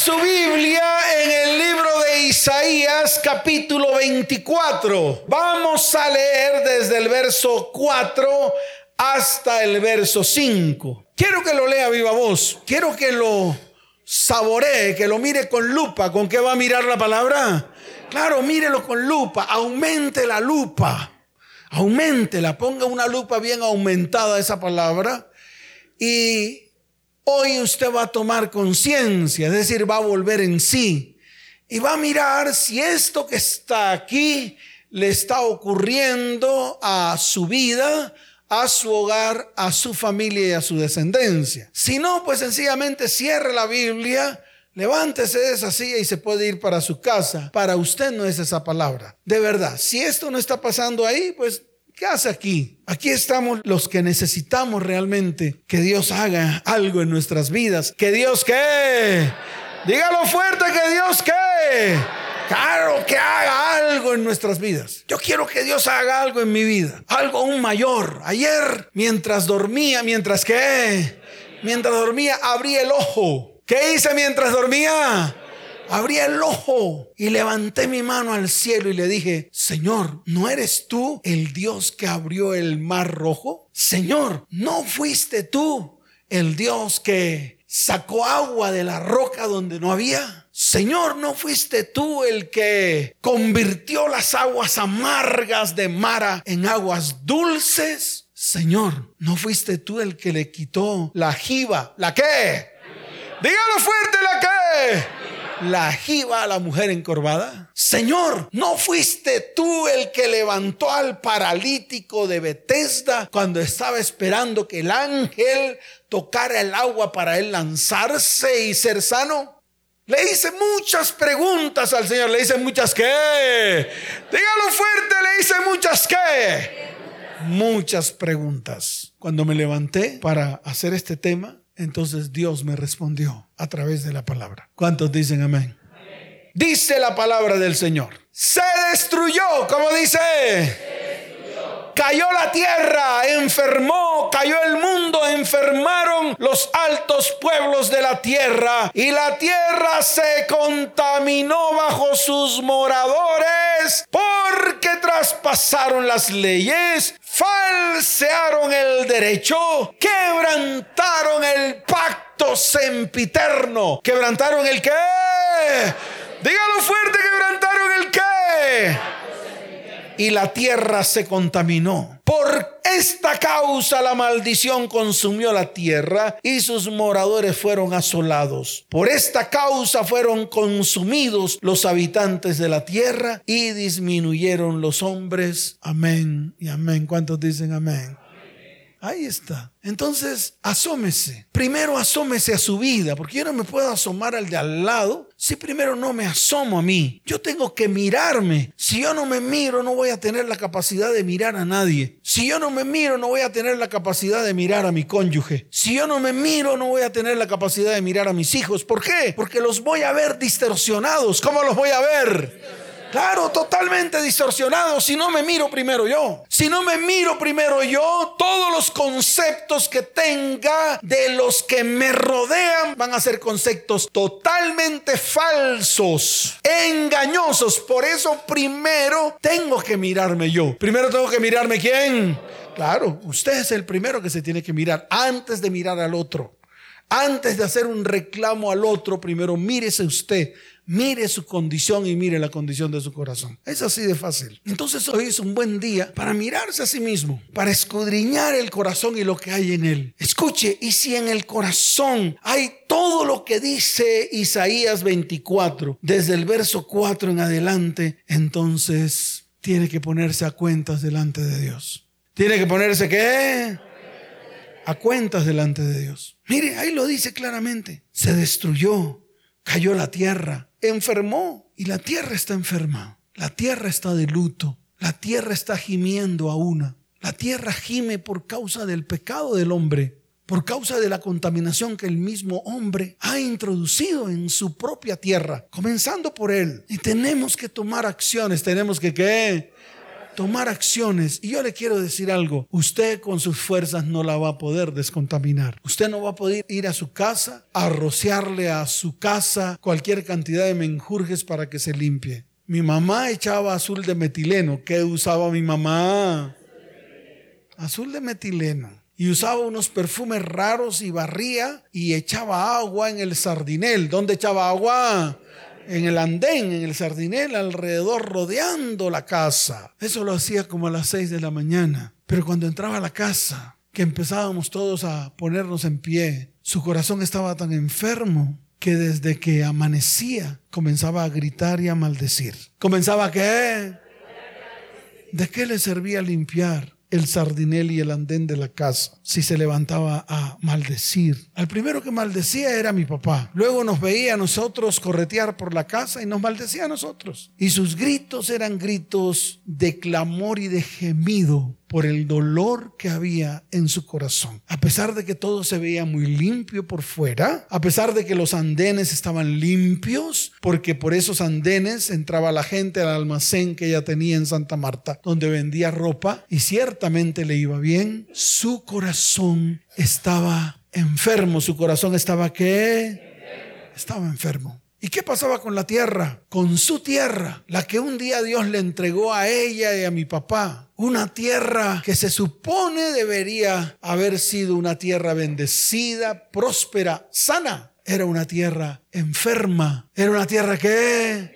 su Biblia en el libro de Isaías capítulo 24. Vamos a leer desde el verso 4 hasta el verso 5. Quiero que lo lea viva voz. Quiero que lo saboree, que lo mire con lupa. ¿Con qué va a mirar la palabra? Claro, mírelo con lupa. Aumente la lupa. Aumente Ponga una lupa bien aumentada esa palabra. Y Hoy usted va a tomar conciencia, es decir, va a volver en sí y va a mirar si esto que está aquí le está ocurriendo a su vida, a su hogar, a su familia y a su descendencia. Si no, pues sencillamente cierre la Biblia, levántese de esa silla y se puede ir para su casa. Para usted no es esa palabra. De verdad, si esto no está pasando ahí, pues ¿Qué hace aquí? Aquí estamos los que necesitamos realmente que Dios haga algo en nuestras vidas. ¿Que Dios qué? Dígalo fuerte, que Dios qué? Claro, que haga algo en nuestras vidas. Yo quiero que Dios haga algo en mi vida. Algo aún mayor. Ayer, mientras dormía, mientras qué? Mientras dormía, abrí el ojo. ¿Qué hice mientras dormía? Abrí el ojo y levanté mi mano al cielo y le dije, Señor, ¿no eres tú el Dios que abrió el mar rojo? Señor, ¿no fuiste tú el Dios que sacó agua de la roca donde no había? Señor, ¿no fuiste tú el que convirtió las aguas amargas de Mara en aguas dulces? Señor, ¿no fuiste tú el que le quitó la jiba? ¿La qué? Dígalo fuerte, ¿la qué? La jiba a la mujer encorvada? Señor, ¿no fuiste tú el que levantó al paralítico de Bethesda cuando estaba esperando que el ángel tocara el agua para él lanzarse y ser sano? Le hice muchas preguntas al Señor. Le hice muchas qué. Dígalo fuerte, le hice muchas qué. Muchas preguntas. Cuando me levanté para hacer este tema, entonces Dios me respondió a través de la palabra. ¿Cuántos dicen amén? Dice la palabra del Señor. Se destruyó, como dice. Cayó la tierra, enfermó, cayó el mundo, enfermaron los altos pueblos de la tierra y la tierra se contaminó bajo sus moradores porque traspasaron las leyes, falsearon el derecho, quebrantaron el pacto sempiterno. ¿Quebrantaron el qué? Dígalo fuerte, quebrantaron el qué y la tierra se contaminó. Por esta causa la maldición consumió la tierra y sus moradores fueron asolados. Por esta causa fueron consumidos los habitantes de la tierra y disminuyeron los hombres. Amén y amén. ¿Cuántos dicen amén? Ahí está. Entonces, asómese. Primero asómese a su vida, porque yo no me puedo asomar al de al lado si primero no me asomo a mí. Yo tengo que mirarme. Si yo no me miro, no voy a tener la capacidad de mirar a nadie. Si yo no me miro, no voy a tener la capacidad de mirar a mi cónyuge. Si yo no me miro, no voy a tener la capacidad de mirar a mis hijos. ¿Por qué? Porque los voy a ver distorsionados. ¿Cómo los voy a ver? Claro, totalmente distorsionado si no me miro primero yo. Si no me miro primero yo, todos los conceptos que tenga de los que me rodean van a ser conceptos totalmente falsos, engañosos. Por eso primero tengo que mirarme yo. Primero tengo que mirarme quién. Claro, usted es el primero que se tiene que mirar antes de mirar al otro. Antes de hacer un reclamo al otro, primero mírese usted Mire su condición y mire la condición de su corazón. Es así de fácil. Entonces hoy es un buen día para mirarse a sí mismo, para escudriñar el corazón y lo que hay en él. Escuche, y si en el corazón hay todo lo que dice Isaías 24, desde el verso 4 en adelante, entonces tiene que ponerse a cuentas delante de Dios. Tiene que ponerse qué? A cuentas delante de Dios. Mire, ahí lo dice claramente. Se destruyó, cayó la tierra, enfermó y la tierra está enferma. La tierra está de luto. La tierra está gimiendo a una. La tierra gime por causa del pecado del hombre, por causa de la contaminación que el mismo hombre ha introducido en su propia tierra, comenzando por él. Y tenemos que tomar acciones, tenemos que qué? Tomar acciones. Y yo le quiero decir algo, usted con sus fuerzas no la va a poder descontaminar. Usted no va a poder ir a su casa a rociarle a su casa cualquier cantidad de menjurjes para que se limpie. Mi mamá echaba azul de metileno. ¿Qué usaba mi mamá? Azul de metileno y usaba unos perfumes raros y barría y echaba agua en el sardinel. ¿Dónde echaba agua? En el andén, en el sardinel, alrededor, rodeando la casa. Eso lo hacía como a las seis de la mañana. Pero cuando entraba a la casa, que empezábamos todos a ponernos en pie, su corazón estaba tan enfermo que desde que amanecía comenzaba a gritar y a maldecir. ¿Comenzaba qué? ¿De qué le servía limpiar? El sardinel y el andén de la casa si se levantaba a maldecir. Al primero que maldecía era mi papá. Luego nos veía a nosotros corretear por la casa y nos maldecía a nosotros. Y sus gritos eran gritos de clamor y de gemido por el dolor que había en su corazón. A pesar de que todo se veía muy limpio por fuera, a pesar de que los andenes estaban limpios, porque por esos andenes entraba la gente al almacén que ella tenía en Santa Marta, donde vendía ropa y ciertamente le iba bien, su corazón estaba enfermo, su corazón estaba qué? Estaba enfermo. ¿Y qué pasaba con la tierra? Con su tierra, la que un día Dios le entregó a ella y a mi papá. Una tierra que se supone debería haber sido una tierra bendecida, próspera, sana. Era una tierra enferma. Era una tierra que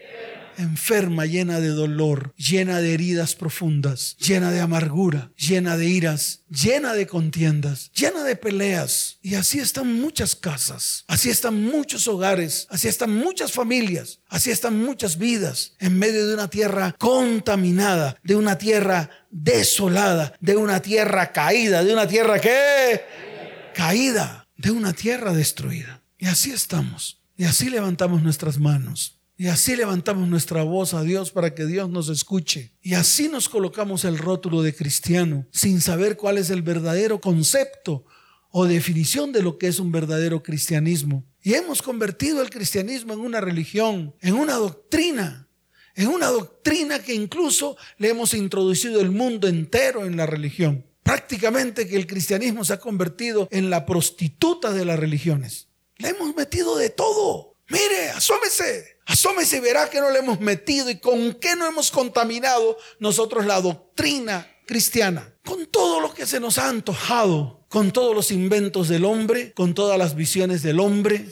enferma, llena de dolor, llena de heridas profundas, llena de amargura, llena de iras, llena de contiendas, llena de peleas. Y así están muchas casas, así están muchos hogares, así están muchas familias, así están muchas vidas en medio de una tierra contaminada, de una tierra desolada, de una tierra caída, de una tierra que caída, de una tierra destruida. Y así estamos. Y así levantamos nuestras manos. Y así levantamos nuestra voz a Dios para que Dios nos escuche. Y así nos colocamos el rótulo de cristiano sin saber cuál es el verdadero concepto o definición de lo que es un verdadero cristianismo. Y hemos convertido el cristianismo en una religión, en una doctrina, en una doctrina que incluso le hemos introducido el mundo entero en la religión. Prácticamente que el cristianismo se ha convertido en la prostituta de las religiones. Le hemos metido de todo. Mire, asómese. Asómese y verá que no le hemos metido y con qué no hemos contaminado nosotros la doctrina cristiana. Con todo lo que se nos ha antojado, con todos los inventos del hombre, con todas las visiones del hombre,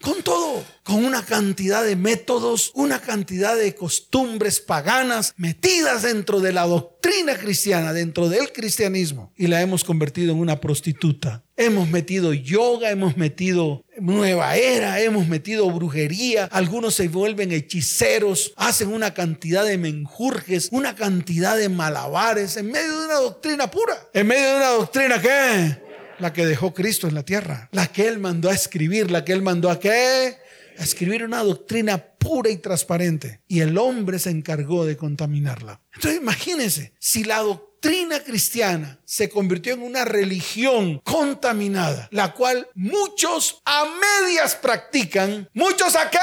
con todo, con una cantidad de métodos, una cantidad de costumbres paganas metidas dentro de la doctrina cristiana, dentro del cristianismo, y la hemos convertido en una prostituta. Hemos metido yoga, hemos metido nueva era, hemos metido brujería, algunos se vuelven hechiceros, hacen una cantidad de menjurjes, una cantidad de malabares en medio de una doctrina pura, en medio de una doctrina que la que dejó Cristo en la tierra, la que Él mandó a escribir, la que Él mandó a qué? A escribir una doctrina pura y transparente. Y el hombre se encargó de contaminarla. Entonces imagínense, si la doctrina cristiana se convirtió en una religión contaminada, la cual muchos a medias practican, muchos a qué?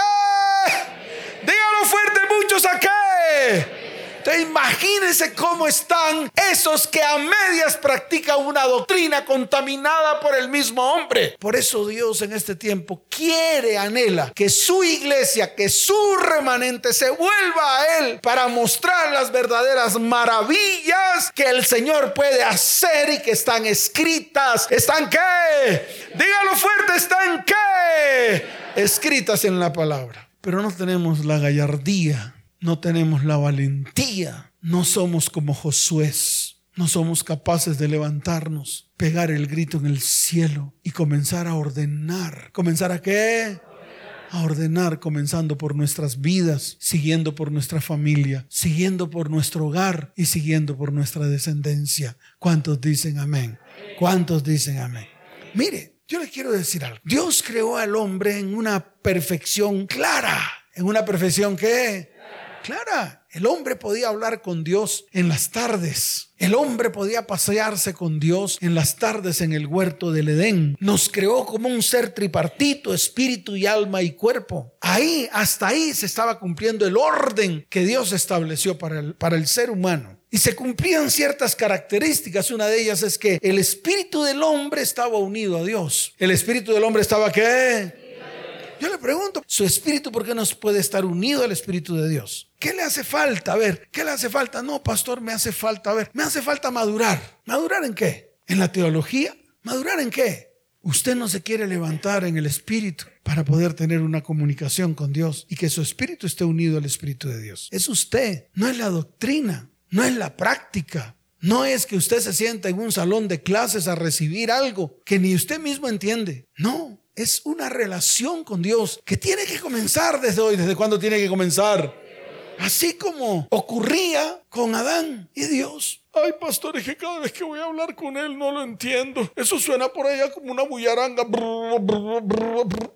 Dígalo fuerte, muchos a qué? Entonces imagínense cómo están esos que a medias practican una doctrina contaminada por el mismo hombre. Por eso Dios en este tiempo quiere, anhela que su iglesia, que su remanente se vuelva a Él para mostrar las verdaderas maravillas que el Señor puede hacer y que están escritas. ¿Están qué? Dígalo fuerte, ¿están qué? Escritas en la palabra. Pero no tenemos la gallardía no tenemos la valentía, no somos como Josué, no somos capaces de levantarnos, pegar el grito en el cielo y comenzar a ordenar. ¿Comenzar a qué? A ordenar, comenzando por nuestras vidas, siguiendo por nuestra familia, siguiendo por nuestro hogar y siguiendo por nuestra descendencia. ¿Cuántos dicen amén? ¿Cuántos dicen amén? Mire, yo le quiero decir algo. Dios creó al hombre en una perfección clara, en una perfección que clara. El hombre podía hablar con Dios en las tardes. El hombre podía pasearse con Dios en las tardes en el huerto del Edén. Nos creó como un ser tripartito, espíritu y alma y cuerpo. Ahí, hasta ahí se estaba cumpliendo el orden que Dios estableció para el, para el ser humano. Y se cumplían ciertas características. Una de ellas es que el espíritu del hombre estaba unido a Dios. ¿El espíritu del hombre estaba qué? Yo le pregunto, ¿su espíritu por qué no puede estar unido al espíritu de Dios? ¿Qué le hace falta? A ver, ¿qué le hace falta? No, pastor, me hace falta, a ver, me hace falta madurar. ¿Madurar en qué? ¿En la teología? ¿Madurar en qué? Usted no se quiere levantar en el espíritu para poder tener una comunicación con Dios y que su espíritu esté unido al espíritu de Dios. Es usted, no es la doctrina, no es la práctica. No es que usted se sienta en un salón de clases a recibir algo que ni usted mismo entiende. No, es una relación con Dios que tiene que comenzar desde hoy. ¿Desde cuándo tiene que comenzar? Así como ocurría con Adán y Dios. Ay, pastor, es que cada vez que voy a hablar con él no lo entiendo. Eso suena por allá como una bullaranga.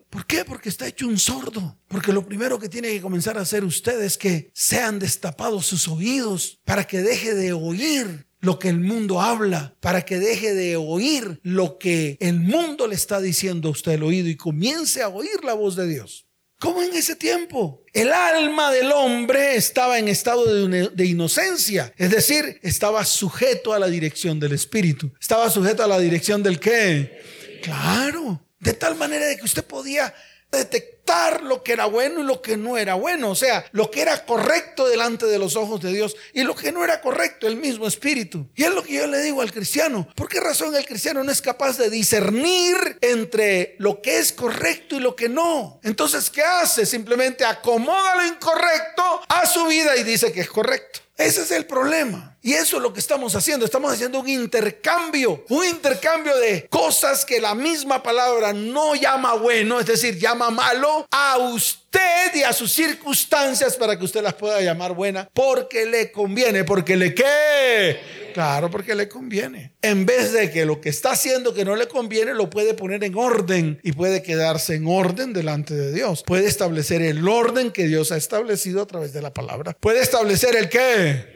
¿Por qué? Porque está hecho un sordo. Porque lo primero que tiene que comenzar a hacer usted es que sean destapados sus oídos para que deje de oír lo que el mundo habla, para que deje de oír lo que el mundo le está diciendo a usted el oído y comience a oír la voz de Dios. ¿Cómo en ese tiempo? El alma del hombre estaba en estado de, inocencia, es decir, estaba sujeto a la dirección del Espíritu. Estaba sujeto a la dirección del qué? Claro, de tal manera de que usted podía detectar lo que era bueno y lo que no era bueno, o sea, lo que era correcto delante de los ojos de Dios y lo que no era correcto, el mismo espíritu. Y es lo que yo le digo al cristiano, ¿por qué razón el cristiano no es capaz de discernir entre lo que es correcto y lo que no? Entonces, ¿qué hace? Simplemente acomoda lo incorrecto a su vida y dice que es correcto. Ese es el problema. Y eso es lo que estamos haciendo. Estamos haciendo un intercambio, un intercambio de cosas que la misma palabra no llama bueno, es decir, llama malo a usted y a sus circunstancias para que usted las pueda llamar buena porque le conviene, porque le qué. Claro, porque le conviene. En vez de que lo que está haciendo que no le conviene, lo puede poner en orden y puede quedarse en orden delante de Dios. Puede establecer el orden que Dios ha establecido a través de la palabra. Puede establecer el qué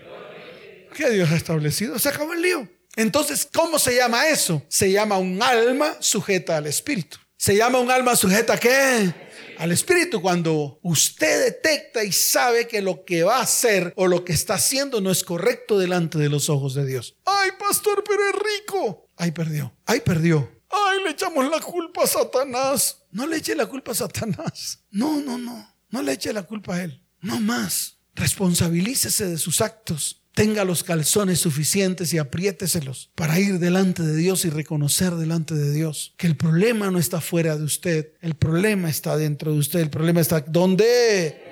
que Dios ha establecido. Se acabó el lío. Entonces, ¿cómo se llama eso? Se llama un alma sujeta al Espíritu. Se llama un alma sujeta a qué? Al Espíritu. Cuando usted detecta y sabe que lo que va a hacer o lo que está haciendo no es correcto delante de los ojos de Dios. Ay, pastor, pero es rico. Ay, perdió. Ay, perdió. Ay, le echamos la culpa a Satanás. No le eche la culpa a Satanás. No, no, no. No le eche la culpa a él. No más. Responsabilícese de sus actos tenga los calzones suficientes y apriéteselos para ir delante de Dios y reconocer delante de Dios que el problema no está fuera de usted, el problema está dentro de usted, el problema está donde.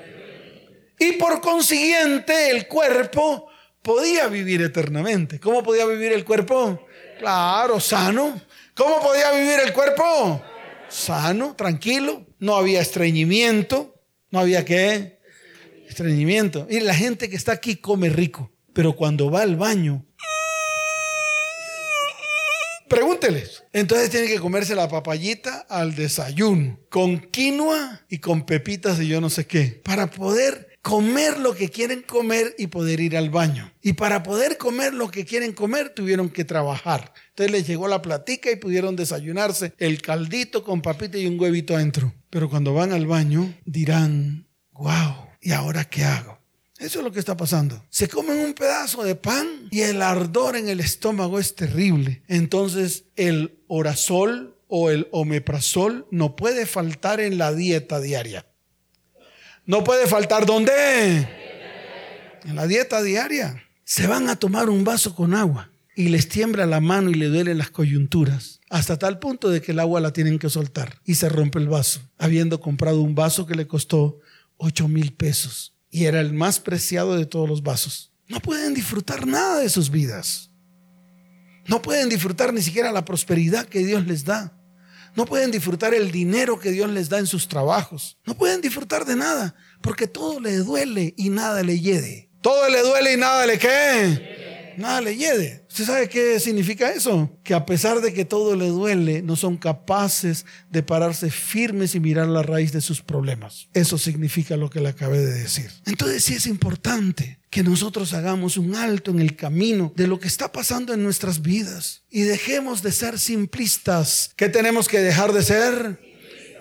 Y por consiguiente el cuerpo podía vivir eternamente. ¿Cómo podía vivir el cuerpo? Claro, sano. ¿Cómo podía vivir el cuerpo? Sano, tranquilo, no había estreñimiento, no había qué? Estreñimiento. Y la gente que está aquí come rico. Pero cuando va al baño, pregúnteles. Entonces tiene que comerse la papayita al desayuno, con quinoa y con pepitas y yo no sé qué, para poder comer lo que quieren comer y poder ir al baño. Y para poder comer lo que quieren comer tuvieron que trabajar. Entonces les llegó la platica y pudieron desayunarse el caldito con papita y un huevito adentro. Pero cuando van al baño dirán, wow, ¿y ahora qué hago? Eso es lo que está pasando. Se comen un pedazo de pan y el ardor en el estómago es terrible. Entonces el orazol o el omeprazol no puede faltar en la dieta diaria. No puede faltar ¿dónde? En la dieta diaria. Se van a tomar un vaso con agua y les tiembla la mano y le duelen las coyunturas. Hasta tal punto de que el agua la tienen que soltar y se rompe el vaso, habiendo comprado un vaso que le costó 8 mil pesos y era el más preciado de todos los vasos. No pueden disfrutar nada de sus vidas. No pueden disfrutar ni siquiera la prosperidad que Dios les da. No pueden disfrutar el dinero que Dios les da en sus trabajos. No pueden disfrutar de nada porque todo le duele y nada le hiede. Todo le duele y nada le qué nada le hiede. ¿Usted sabe qué significa eso? Que a pesar de que todo le duele, no son capaces de pararse firmes y mirar la raíz de sus problemas. Eso significa lo que le acabé de decir. Entonces sí es importante que nosotros hagamos un alto en el camino de lo que está pasando en nuestras vidas y dejemos de ser simplistas. ¿Qué tenemos que dejar de ser?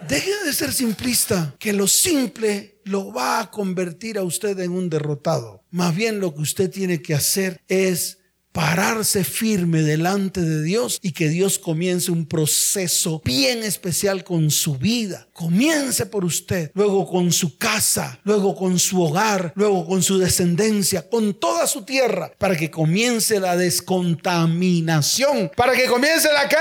Deje de ser simplista, que lo simple lo va a convertir a usted en un derrotado. Más bien lo que usted tiene que hacer es pararse firme delante de Dios y que Dios comience un proceso bien especial con su vida. Comience por usted, luego con su casa, luego con su hogar, luego con su descendencia, con toda su tierra, para que comience la descontaminación, para que comience la que...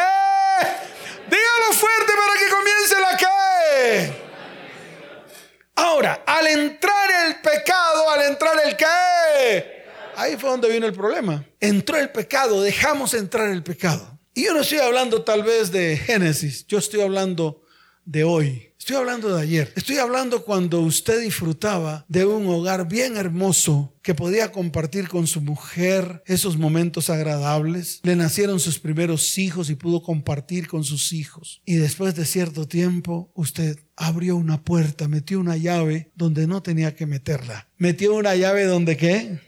Dígalo fuerte para que comience la que... Ahora, al entrar el pecado, al entrar el que Ahí fue donde vino el problema. Entró el pecado, dejamos entrar el pecado. Y yo no estoy hablando tal vez de Génesis, yo estoy hablando de hoy. Estoy hablando de ayer. Estoy hablando cuando usted disfrutaba de un hogar bien hermoso que podía compartir con su mujer esos momentos agradables. Le nacieron sus primeros hijos y pudo compartir con sus hijos. Y después de cierto tiempo, usted abrió una puerta, metió una llave donde no tenía que meterla. Metió una llave donde qué?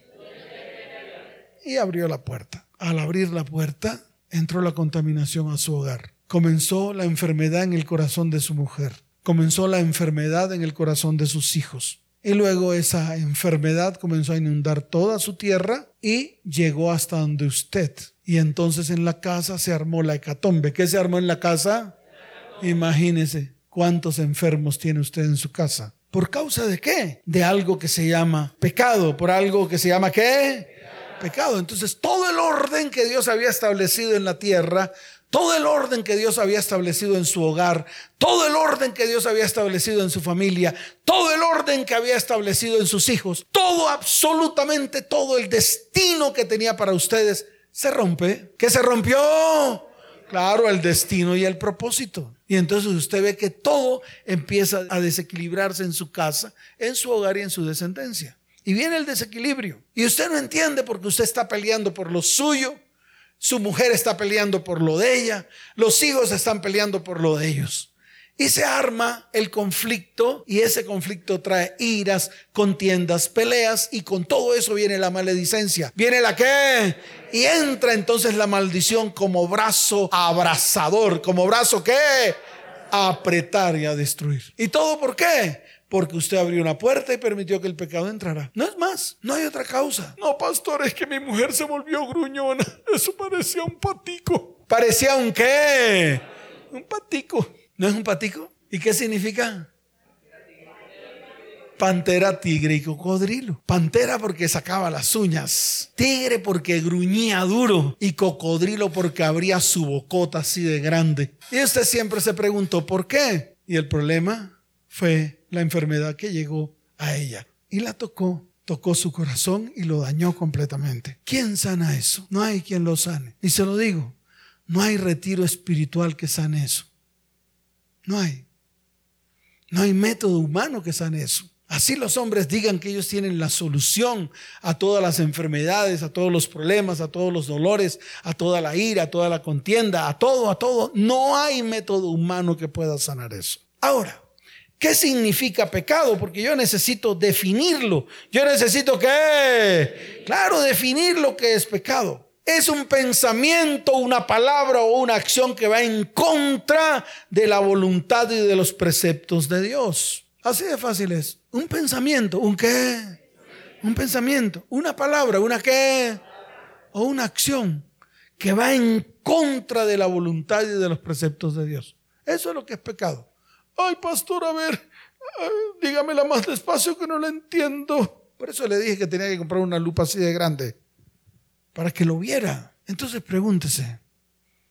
y abrió la puerta. Al abrir la puerta, entró la contaminación a su hogar. Comenzó la enfermedad en el corazón de su mujer. Comenzó la enfermedad en el corazón de sus hijos. Y luego esa enfermedad comenzó a inundar toda su tierra y llegó hasta donde usted. Y entonces en la casa se armó la hecatombe. ¿Qué se armó en la casa? Imagínese cuántos enfermos tiene usted en su casa. ¿Por causa de qué? De algo que se llama pecado. ¿Por algo que se llama qué? pecado. Entonces todo el orden que Dios había establecido en la tierra, todo el orden que Dios había establecido en su hogar, todo el orden que Dios había establecido en su familia, todo el orden que había establecido en sus hijos, todo, absolutamente todo el destino que tenía para ustedes, se rompe. ¿Qué se rompió? Claro, el destino y el propósito. Y entonces usted ve que todo empieza a desequilibrarse en su casa, en su hogar y en su descendencia. Y viene el desequilibrio. Y usted no entiende porque usted está peleando por lo suyo, su mujer está peleando por lo de ella, los hijos están peleando por lo de ellos. Y se arma el conflicto y ese conflicto trae iras, contiendas, peleas y con todo eso viene la maledicencia. Viene la que y entra entonces la maldición como brazo abrazador, como brazo que a apretar y a destruir. ¿Y todo por qué? Porque usted abrió una puerta y permitió que el pecado entrara. No es más, no hay otra causa. No, pastor, es que mi mujer se volvió gruñona. Eso parecía un patico. ¿Parecía un qué? Un patico. ¿No es un patico? ¿Y qué significa? Pantera, tigre y cocodrilo. Pantera porque sacaba las uñas. Tigre porque gruñía duro. Y cocodrilo porque abría su bocota así de grande. Y usted siempre se preguntó por qué. Y el problema fue la enfermedad que llegó a ella. Y la tocó, tocó su corazón y lo dañó completamente. ¿Quién sana eso? No hay quien lo sane. Y se lo digo, no hay retiro espiritual que sane eso. No hay. No hay método humano que sane eso. Así los hombres digan que ellos tienen la solución a todas las enfermedades, a todos los problemas, a todos los dolores, a toda la ira, a toda la contienda, a todo, a todo. No hay método humano que pueda sanar eso. Ahora, ¿Qué significa pecado? Porque yo necesito definirlo. Yo necesito que, claro, definir lo que es pecado. Es un pensamiento, una palabra o una acción que va en contra de la voluntad y de los preceptos de Dios. Así de fácil es. Un pensamiento, ¿un qué? Un pensamiento, una palabra, una qué? O una acción que va en contra de la voluntad y de los preceptos de Dios. Eso es lo que es pecado. Ay, pastor, a ver, dígamela más despacio que no la entiendo. Por eso le dije que tenía que comprar una lupa así de grande, para que lo viera. Entonces pregúntese,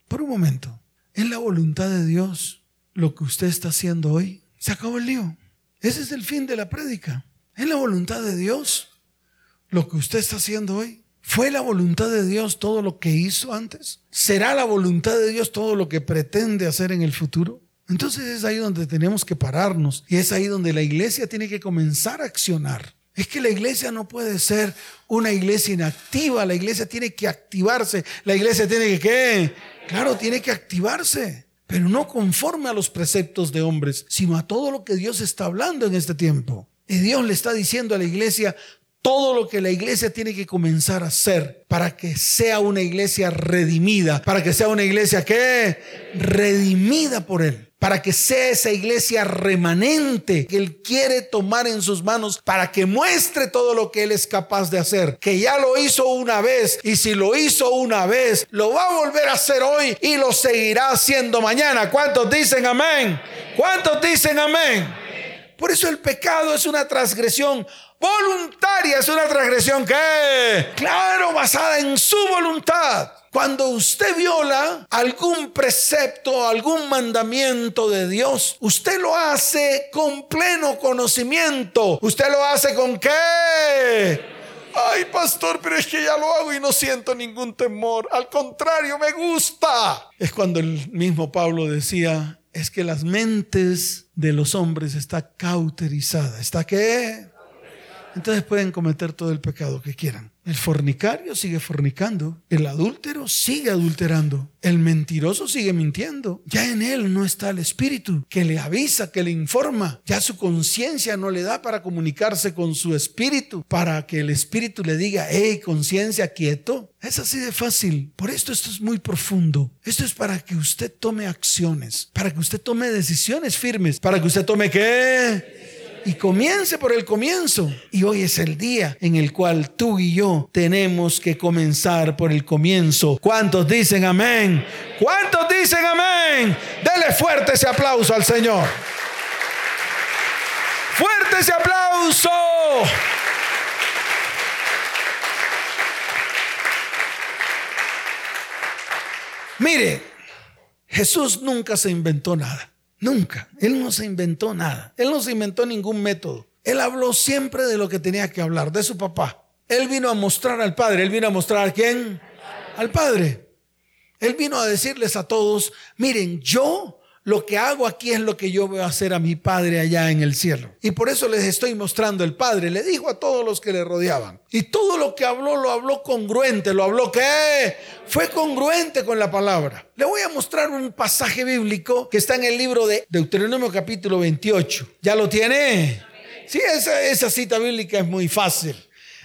por un momento, ¿es la voluntad de Dios lo que usted está haciendo hoy? Se acabó el lío. Ese es el fin de la prédica. ¿Es la voluntad de Dios lo que usted está haciendo hoy? ¿Fue la voluntad de Dios todo lo que hizo antes? ¿Será la voluntad de Dios todo lo que pretende hacer en el futuro? Entonces es ahí donde tenemos que pararnos y es ahí donde la iglesia tiene que comenzar a accionar. Es que la iglesia no puede ser una iglesia inactiva, la iglesia tiene que activarse, la iglesia tiene que, ¿qué? Claro, tiene que activarse, pero no conforme a los preceptos de hombres, sino a todo lo que Dios está hablando en este tiempo. Y Dios le está diciendo a la iglesia, todo lo que la iglesia tiene que comenzar a hacer para que sea una iglesia redimida, para que sea una iglesia que redimida por Él. Para que sea esa iglesia remanente que Él quiere tomar en sus manos para que muestre todo lo que Él es capaz de hacer, que ya lo hizo una vez y si lo hizo una vez, lo va a volver a hacer hoy y lo seguirá haciendo mañana. ¿Cuántos dicen amén? ¿Cuántos dicen amén? Por eso el pecado es una transgresión voluntaria, es una transgresión que, claro, basada en su voluntad. Cuando usted viola algún precepto, algún mandamiento de Dios, usted lo hace con pleno conocimiento. ¿Usted lo hace con qué? Ay, pastor, pero es que ya lo hago y no siento ningún temor. Al contrario, me gusta. Es cuando el mismo Pablo decía, es que las mentes de los hombres está cauterizada. ¿Está qué? Entonces pueden cometer todo el pecado que quieran. El fornicario sigue fornicando, el adúltero sigue adulterando, el mentiroso sigue mintiendo. Ya en él no está el espíritu que le avisa, que le informa. Ya su conciencia no le da para comunicarse con su espíritu, para que el espíritu le diga, hey, conciencia, quieto. Es así de fácil. Por esto esto es muy profundo. Esto es para que usted tome acciones, para que usted tome decisiones firmes, para que usted tome qué y comience por el comienzo. Y hoy es el día en el cual tú y yo tenemos que comenzar por el comienzo. ¿Cuántos dicen amén? ¿Cuántos dicen amén? Dele fuerte ese aplauso al Señor. Fuerte ese aplauso. Mire, Jesús nunca se inventó nada. Nunca. Él no se inventó nada. Él no se inventó ningún método. Él habló siempre de lo que tenía que hablar, de su papá. Él vino a mostrar al Padre. Él vino a mostrar a quién? Al Padre. Él vino a decirles a todos, miren, yo lo que hago aquí es lo que yo voy a hacer a mi Padre allá en el cielo. Y por eso les estoy mostrando el Padre. Le dijo a todos los que le rodeaban. Y todo lo que habló lo habló congruente. ¿Lo habló qué? Fue congruente con la palabra. Le voy a mostrar un pasaje bíblico que está en el libro de Deuteronomio capítulo 28. ¿Ya lo tiene? Sí, esa cita bíblica es muy fácil.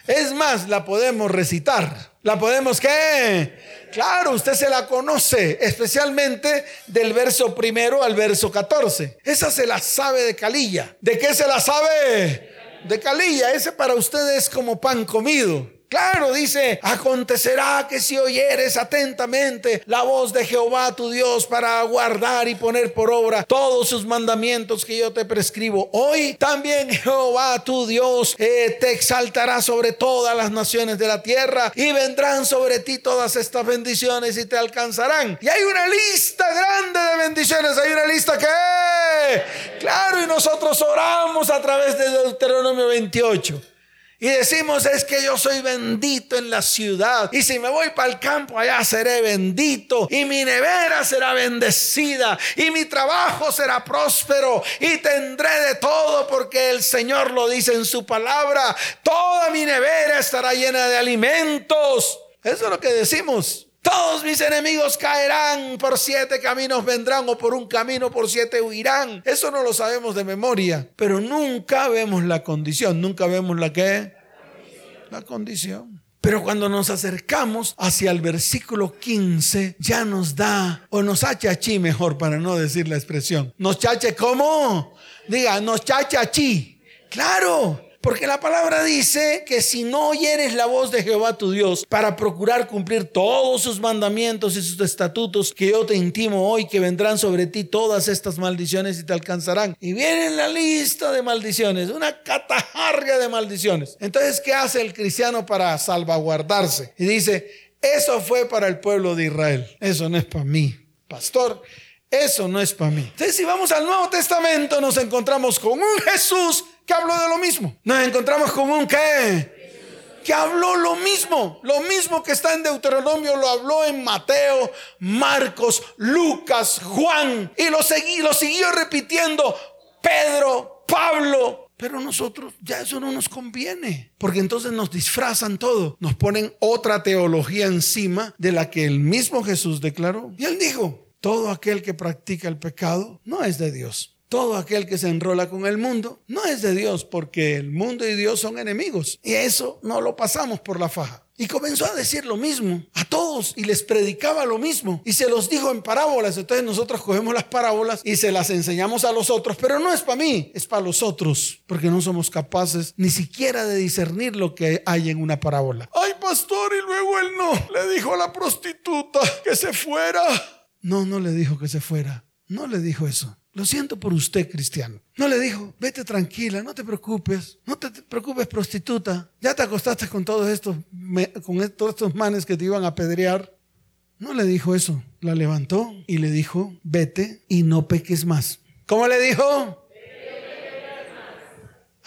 Es más, la podemos recitar. ¿La podemos qué? Claro, usted se la conoce, especialmente del verso primero al verso 14. Esa se la sabe de calilla. ¿De qué se la sabe? De calilla. Ese para usted es como pan comido. Claro, dice, acontecerá que si oyeres atentamente la voz de Jehová tu Dios para guardar y poner por obra todos sus mandamientos que yo te prescribo hoy, también Jehová tu Dios eh, te exaltará sobre todas las naciones de la tierra y vendrán sobre ti todas estas bendiciones y te alcanzarán. Y hay una lista grande de bendiciones, hay una lista que, claro, y nosotros oramos a través de Deuteronomio 28. Y decimos es que yo soy bendito en la ciudad. Y si me voy para el campo, allá seré bendito. Y mi nevera será bendecida. Y mi trabajo será próspero. Y tendré de todo porque el Señor lo dice en su palabra. Toda mi nevera estará llena de alimentos. Eso es lo que decimos. Todos mis enemigos caerán, por siete caminos vendrán o por un camino por siete huirán. Eso no lo sabemos de memoria, pero nunca vemos la condición, nunca vemos la que la condición. Pero cuando nos acercamos hacia el versículo 15, ya nos da, o nos achachí mejor para no decir la expresión. Nos chache cómo? Diga, nos chachachi. Claro, porque la palabra dice que si no oyeres la voz de Jehová tu Dios para procurar cumplir todos sus mandamientos y sus estatutos que yo te intimo hoy, que vendrán sobre ti todas estas maldiciones y te alcanzarán. Y viene la lista de maldiciones, una catajarga de maldiciones. Entonces, ¿qué hace el cristiano para salvaguardarse? Y dice, eso fue para el pueblo de Israel, eso no es para mí. Pastor, eso no es para mí. Entonces, si vamos al Nuevo Testamento, nos encontramos con un Jesús que habló de lo mismo. Nos encontramos con un qué que habló lo mismo, lo mismo que está en Deuteronomio, lo habló en Mateo, Marcos, Lucas, Juan, y lo, lo siguió repitiendo Pedro, Pablo. Pero nosotros ya eso no nos conviene, porque entonces nos disfrazan todo, nos ponen otra teología encima de la que el mismo Jesús declaró. Y él dijo, todo aquel que practica el pecado no es de Dios todo aquel que se enrola con el mundo no es de Dios porque el mundo y Dios son enemigos. Y eso no lo pasamos por la faja. Y comenzó a decir lo mismo a todos y les predicaba lo mismo. Y se los dijo en parábolas. Entonces nosotros cogemos las parábolas y se las enseñamos a los otros. Pero no es para mí, es para los otros. Porque no somos capaces ni siquiera de discernir lo que hay en una parábola. Ay, pastor, y luego él no. Le dijo a la prostituta que se fuera. No, no le dijo que se fuera. No le dijo eso. Lo siento por usted, cristiano. No le dijo, vete tranquila, no te preocupes, no te preocupes, prostituta. Ya te acostaste con todos estos, con todos estos manes que te iban a apedrear. No le dijo eso. La levantó y le dijo, vete y no peques más. ¿Cómo le dijo?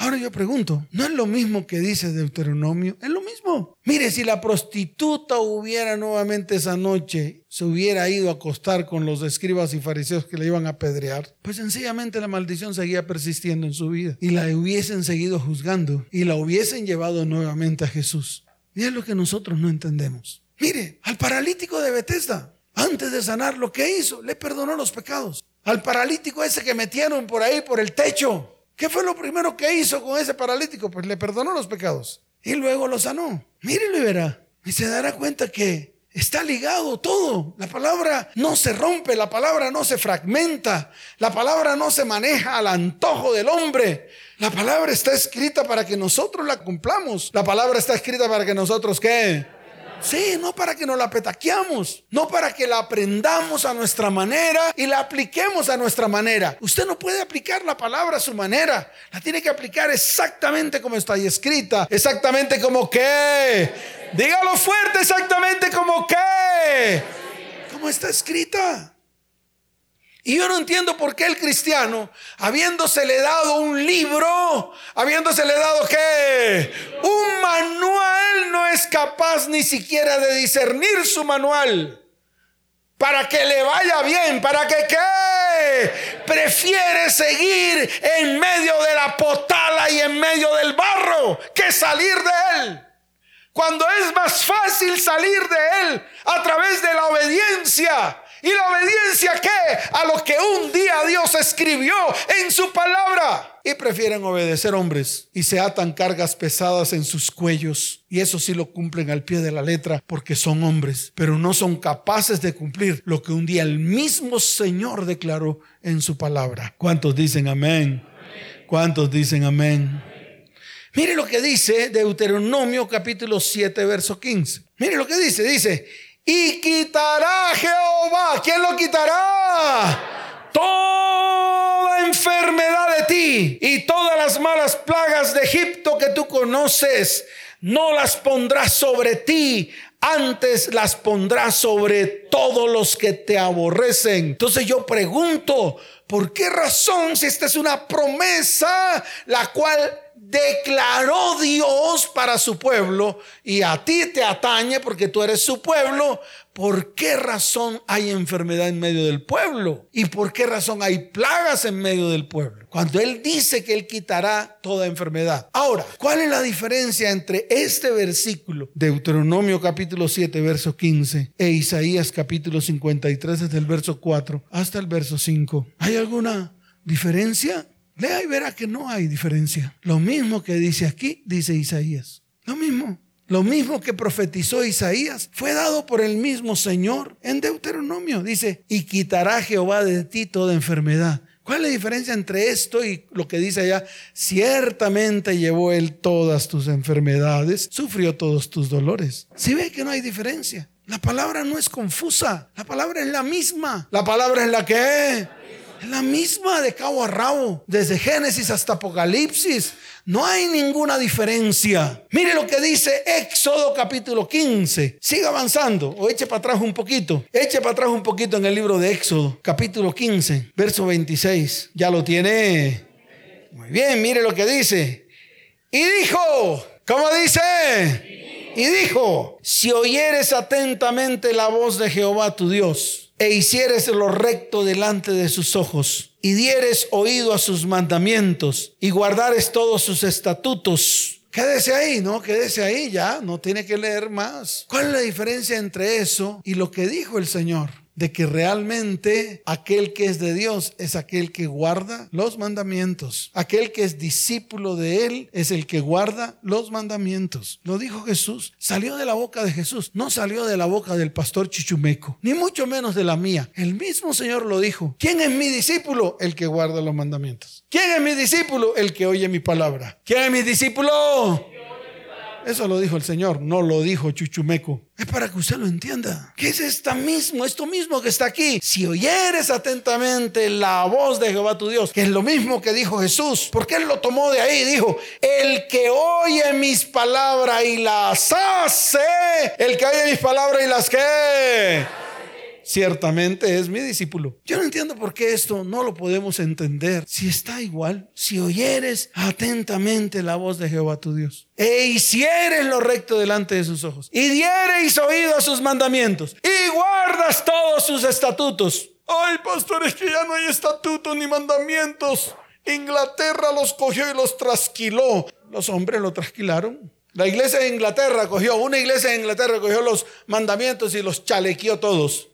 Ahora yo pregunto, ¿no es lo mismo que dice Deuteronomio? Es lo mismo. Mire, si la prostituta hubiera nuevamente esa noche, se hubiera ido a acostar con los escribas y fariseos que le iban a apedrear, pues sencillamente la maldición seguía persistiendo en su vida y la hubiesen seguido juzgando y la hubiesen llevado nuevamente a Jesús. Y es lo que nosotros no entendemos. Mire, al paralítico de Bethesda, antes de sanar lo que hizo, le perdonó los pecados. Al paralítico ese que metieron por ahí por el techo, ¿Qué fue lo primero que hizo con ese paralítico? Pues le perdonó los pecados y luego lo sanó. Mírelo y verá. Y se dará cuenta que está ligado todo. La palabra no se rompe, la palabra no se fragmenta, la palabra no se maneja al antojo del hombre. La palabra está escrita para que nosotros la cumplamos. La palabra está escrita para que nosotros qué? Sí, no para que nos la petaqueamos, no para que la aprendamos a nuestra manera y la apliquemos a nuestra manera. Usted no puede aplicar la palabra a su manera, la tiene que aplicar exactamente como está ahí escrita, exactamente como que. Dígalo fuerte, exactamente como que. Como está escrita. Y yo no entiendo por qué el cristiano, habiéndosele dado un libro, habiéndosele dado qué, un manual, no es capaz ni siquiera de discernir su manual. Para que le vaya bien, para que qué, prefiere seguir en medio de la potala y en medio del barro que salir de él. Cuando es más fácil salir de él a través de la obediencia ¿Y la obediencia qué? A lo que un día Dios escribió en su palabra. Y prefieren obedecer hombres y se atan cargas pesadas en sus cuellos. Y eso sí lo cumplen al pie de la letra porque son hombres, pero no son capaces de cumplir lo que un día el mismo Señor declaró en su palabra. ¿Cuántos dicen amén? ¿Cuántos dicen amén? Mire lo que dice Deuteronomio capítulo 7, verso 15. Mire lo que dice. Dice, y quitará Jehová. ¿Quién lo quitará? Toda enfermedad de ti y todas las malas plagas de Egipto que tú conoces, no las pondrás sobre ti, antes las pondrás sobre todos los que te aborrecen. Entonces yo pregunto, ¿por qué razón si esta es una promesa la cual declaró Dios para su pueblo y a ti te atañe porque tú eres su pueblo, ¿por qué razón hay enfermedad en medio del pueblo? ¿Y por qué razón hay plagas en medio del pueblo? Cuando Él dice que Él quitará toda enfermedad. Ahora, ¿cuál es la diferencia entre este versículo, Deuteronomio capítulo 7, verso 15, e Isaías capítulo 53, desde el verso 4 hasta el verso 5? ¿Hay alguna diferencia? Lea y verá que no hay diferencia. Lo mismo que dice aquí, dice Isaías. Lo mismo. Lo mismo que profetizó Isaías fue dado por el mismo Señor en Deuteronomio. Dice, y quitará Jehová de ti toda enfermedad. ¿Cuál es la diferencia entre esto y lo que dice allá? Ciertamente llevó él todas tus enfermedades, sufrió todos tus dolores. Si ve que no hay diferencia. La palabra no es confusa, la palabra es la misma. La palabra es la que es la misma de cabo a rabo, desde Génesis hasta Apocalipsis. No hay ninguna diferencia. Mire lo que dice Éxodo capítulo 15. Siga avanzando o eche para atrás un poquito. Eche para atrás un poquito en el libro de Éxodo capítulo 15, verso 26. Ya lo tiene. Muy bien, mire lo que dice. Y dijo, ¿cómo dice? Y dijo, si oyeres atentamente la voz de Jehová tu Dios e hicieres lo recto delante de sus ojos, y dieres oído a sus mandamientos, y guardares todos sus estatutos. Quédese ahí, ¿no? Quédese ahí ya, no tiene que leer más. ¿Cuál es la diferencia entre eso y lo que dijo el Señor? De que realmente aquel que es de Dios es aquel que guarda los mandamientos. Aquel que es discípulo de Él es el que guarda los mandamientos. Lo dijo Jesús. Salió de la boca de Jesús. No salió de la boca del pastor Chichumeco, ni mucho menos de la mía. El mismo Señor lo dijo. ¿Quién es mi discípulo? El que guarda los mandamientos. ¿Quién es mi discípulo? El que oye mi palabra. ¿Quién es mi discípulo? Eso lo dijo el Señor, no lo dijo Chuchumeco. Es para que usted lo entienda. Que es esta mismo, esto mismo que está aquí. Si oyeres atentamente la voz de Jehová tu Dios, que es lo mismo que dijo Jesús, porque él lo tomó de ahí, dijo, el que oye mis palabras y las hace, el que oye mis palabras y las que ciertamente es mi discípulo. Yo no entiendo por qué esto no lo podemos entender. Si está igual, si oyeres atentamente la voz de Jehová tu Dios, e hicieres lo recto delante de sus ojos, y diereis oído a sus mandamientos, y guardas todos sus estatutos. Ay, pastores, que ya no hay estatutos ni mandamientos. Inglaterra los cogió y los trasquiló. Los hombres lo trasquilaron. La iglesia de Inglaterra cogió, una iglesia de Inglaterra cogió los mandamientos y los chalequeó todos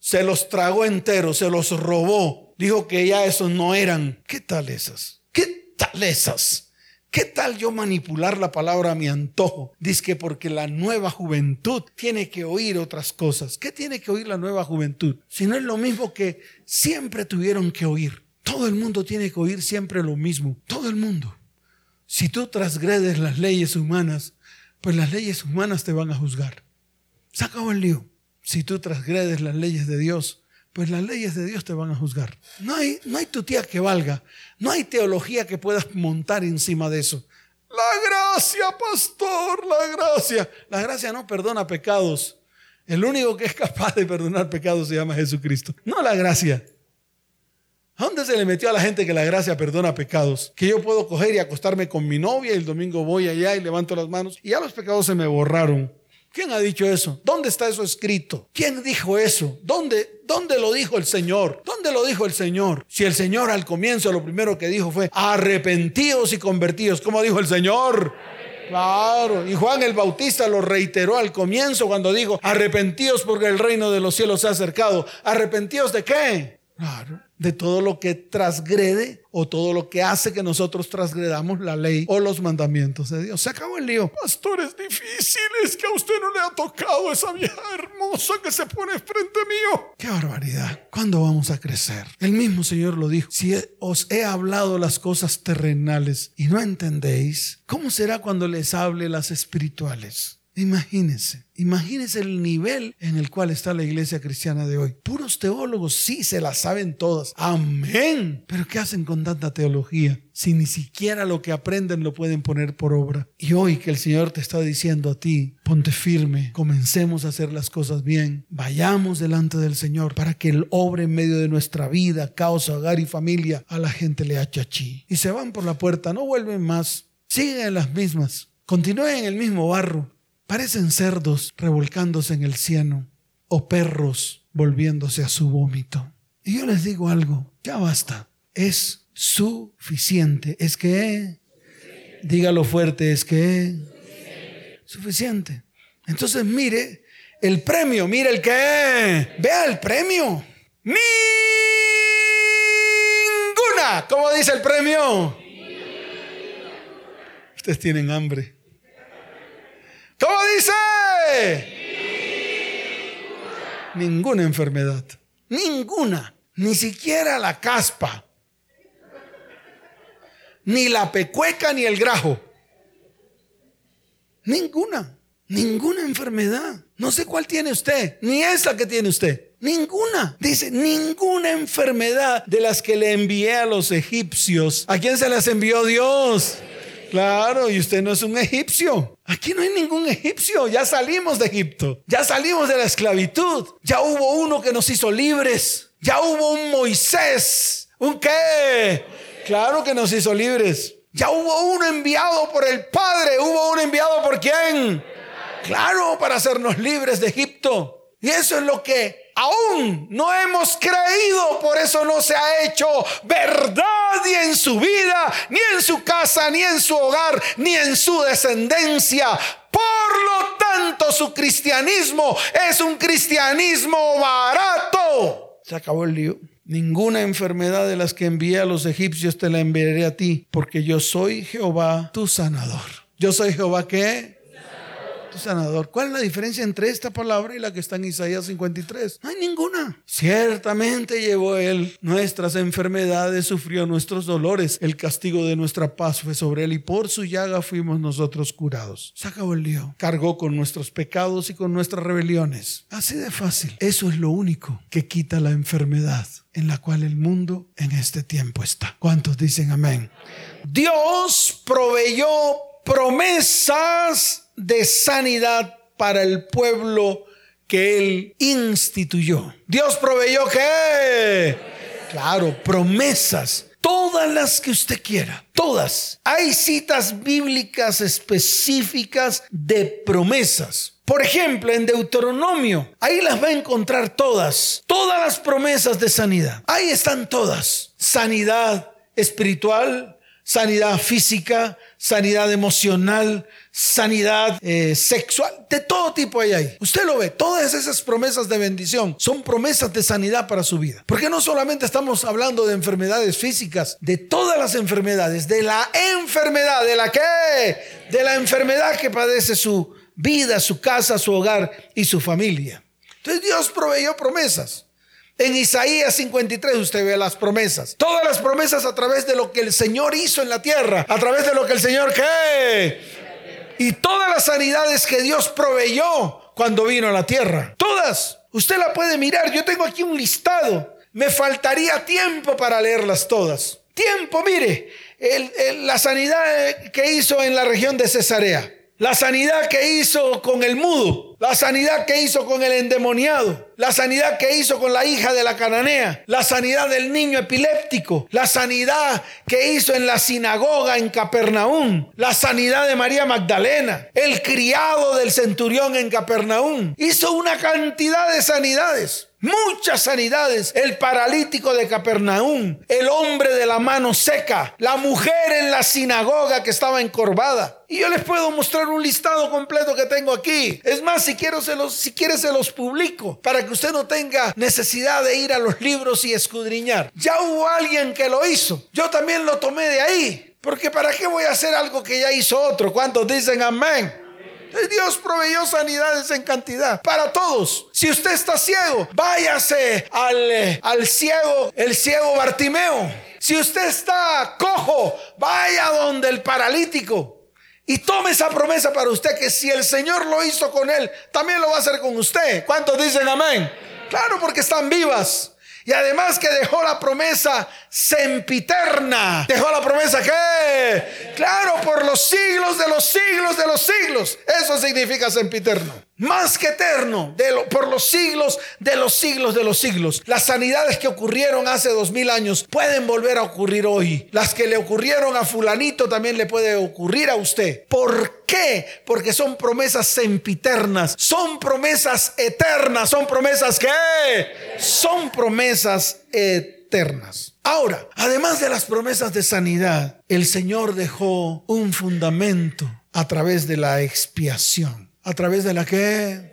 se los tragó enteros, se los robó. Dijo que ya esos no eran. ¿Qué tal esas? ¿Qué tal esas? ¿Qué tal yo manipular la palabra a mi antojo? Dice que porque la nueva juventud tiene que oír otras cosas. ¿Qué tiene que oír la nueva juventud? Si no es lo mismo que siempre tuvieron que oír. Todo el mundo tiene que oír siempre lo mismo. Todo el mundo. Si tú transgredes las leyes humanas, pues las leyes humanas te van a juzgar. Se acabó el lío si tú transgredes las leyes de Dios, pues las leyes de Dios te van a juzgar. No hay, no hay que valga. No hay teología que puedas montar encima de eso. La gracia, pastor, la gracia. La gracia no perdona pecados. El único que es capaz de perdonar pecados se llama Jesucristo. No la gracia. ¿A dónde se le metió a la gente que la gracia perdona pecados? Que yo puedo coger y acostarme con mi novia y el domingo voy allá y levanto las manos y ya los pecados se me borraron. ¿Quién ha dicho eso? ¿Dónde está eso escrito? ¿Quién dijo eso? ¿Dónde, ¿Dónde lo dijo el Señor? ¿Dónde lo dijo el Señor? Si el Señor al comienzo lo primero que dijo fue arrepentidos y convertidos. ¿Cómo dijo el Señor? Claro, y Juan el Bautista lo reiteró al comienzo cuando dijo, arrepentidos porque el reino de los cielos se ha acercado. ¿Arrepentidos de qué? Claro de todo lo que transgrede o todo lo que hace que nosotros transgredamos la ley o los mandamientos de Dios. Se acabó el lío. Pastores difíciles que a usted no le ha tocado esa vieja hermosa que se pone frente mío. Qué barbaridad. ¿Cuándo vamos a crecer? El mismo Señor lo dijo. Si os he hablado las cosas terrenales y no entendéis, ¿cómo será cuando les hable las espirituales? Imagínense, imagínense el nivel en el cual está la iglesia cristiana de hoy. Puros teólogos, sí, se la saben todas. Amén. Pero ¿qué hacen con tanta teología? Si ni siquiera lo que aprenden lo pueden poner por obra. Y hoy que el Señor te está diciendo a ti, ponte firme, comencemos a hacer las cosas bien, vayamos delante del Señor para que Él obre en medio de nuestra vida, causa, hogar y familia, a la gente le achachí. Y se van por la puerta, no vuelven más, siguen en las mismas, continúen en el mismo barro Parecen cerdos revolcándose en el cieno o perros volviéndose a su vómito. Y yo les digo algo, ya basta, es suficiente. Es que, dígalo fuerte, es que, suficiente. Entonces mire el premio, mire el que, vea el premio. Ninguna, ¿cómo dice el premio? Ustedes tienen hambre. ¿Cómo dice? Ninguna. enfermedad. Ninguna. Ni siquiera la caspa. Ni la pecueca ni el grajo. Ninguna. Ninguna enfermedad. No sé cuál tiene usted. Ni esa que tiene usted. Ninguna. Dice, ninguna enfermedad de las que le envié a los egipcios. ¿A quién se las envió Dios? Claro, y usted no es un egipcio. Aquí no hay ningún egipcio. Ya salimos de Egipto. Ya salimos de la esclavitud. Ya hubo uno que nos hizo libres. Ya hubo un Moisés. ¿Un qué? Claro que nos hizo libres. Ya hubo uno enviado por el Padre. ¿Hubo uno enviado por quién? Claro, para hacernos libres de Egipto. Y eso es lo que aún no hemos creído, por eso no se ha hecho verdad ni en su vida, ni en su casa, ni en su hogar, ni en su descendencia. Por lo tanto, su cristianismo es un cristianismo barato. Se acabó el lío. Ninguna enfermedad de las que envié a los egipcios te la enviaré a ti, porque yo soy Jehová tu sanador. Yo soy Jehová que tu sanador. ¿Cuál es la diferencia entre esta palabra y la que está en Isaías 53? No hay ninguna. Ciertamente llevó él nuestras enfermedades, sufrió nuestros dolores. El castigo de nuestra paz fue sobre él y por su llaga fuimos nosotros curados. Se acabó el lío. Cargó con nuestros pecados y con nuestras rebeliones. Así de fácil. Eso es lo único que quita la enfermedad en la cual el mundo en este tiempo está. ¿Cuántos dicen amén? Dios proveyó promesas de sanidad para el pueblo que él instituyó. Dios proveyó qué? Claro, promesas. Todas las que usted quiera, todas. Hay citas bíblicas específicas de promesas. Por ejemplo, en Deuteronomio, ahí las va a encontrar todas, todas las promesas de sanidad. Ahí están todas. Sanidad espiritual, sanidad física, sanidad emocional, sanidad eh, sexual, de todo tipo hay ahí. Usted lo ve, todas esas promesas de bendición son promesas de sanidad para su vida. Porque no solamente estamos hablando de enfermedades físicas, de todas las enfermedades, de la enfermedad, de la que, de la enfermedad que padece su vida, su casa, su hogar y su familia. Entonces Dios proveyó promesas. En Isaías 53 usted ve las promesas. Todas las promesas a través de lo que el Señor hizo en la tierra. A través de lo que el Señor qué. Y todas las sanidades que Dios proveyó cuando vino a la tierra. Todas. Usted la puede mirar. Yo tengo aquí un listado. Me faltaría tiempo para leerlas todas. Tiempo, mire. la sanidad que hizo en la región de Cesarea. La sanidad que hizo con el mudo, la sanidad que hizo con el endemoniado, la sanidad que hizo con la hija de la cananea, la sanidad del niño epiléptico, la sanidad que hizo en la sinagoga en Capernaum, la sanidad de María Magdalena, el criado del centurión en Capernaum. Hizo una cantidad de sanidades. Muchas sanidades. El paralítico de Capernaum, el hombre de la mano seca, la mujer en la sinagoga que estaba encorvada. Y yo les puedo mostrar un listado completo que tengo aquí. Es más, si quiero los, si quiere se los publico para que usted no tenga necesidad de ir a los libros y escudriñar. Ya hubo alguien que lo hizo. Yo también lo tomé de ahí. Porque ¿para qué voy a hacer algo que ya hizo otro? ¿Cuántos dicen amén? Dios proveyó sanidades en cantidad para todos. Si usted está ciego, váyase al, eh, al ciego, el ciego Bartimeo. Si usted está cojo, vaya donde el paralítico. Y tome esa promesa para usted que si el Señor lo hizo con él, también lo va a hacer con usted. ¿Cuántos dicen amén? Claro, porque están vivas. Y además que dejó la promesa sempiterna. Dejó la promesa que, claro, por los siglos de los siglos de los siglos. Eso significa sempiterno más que eterno, de por los siglos de los siglos de los siglos. Las sanidades que ocurrieron hace dos mil años pueden volver a ocurrir hoy. Las que le ocurrieron a fulanito también le puede ocurrir a usted. ¿Por qué? Porque son promesas sempiternas, son promesas eternas, son promesas que son promesas eternas. Ahora, además de las promesas de sanidad, el Señor dejó un fundamento a través de la expiación. ¿A través de la qué?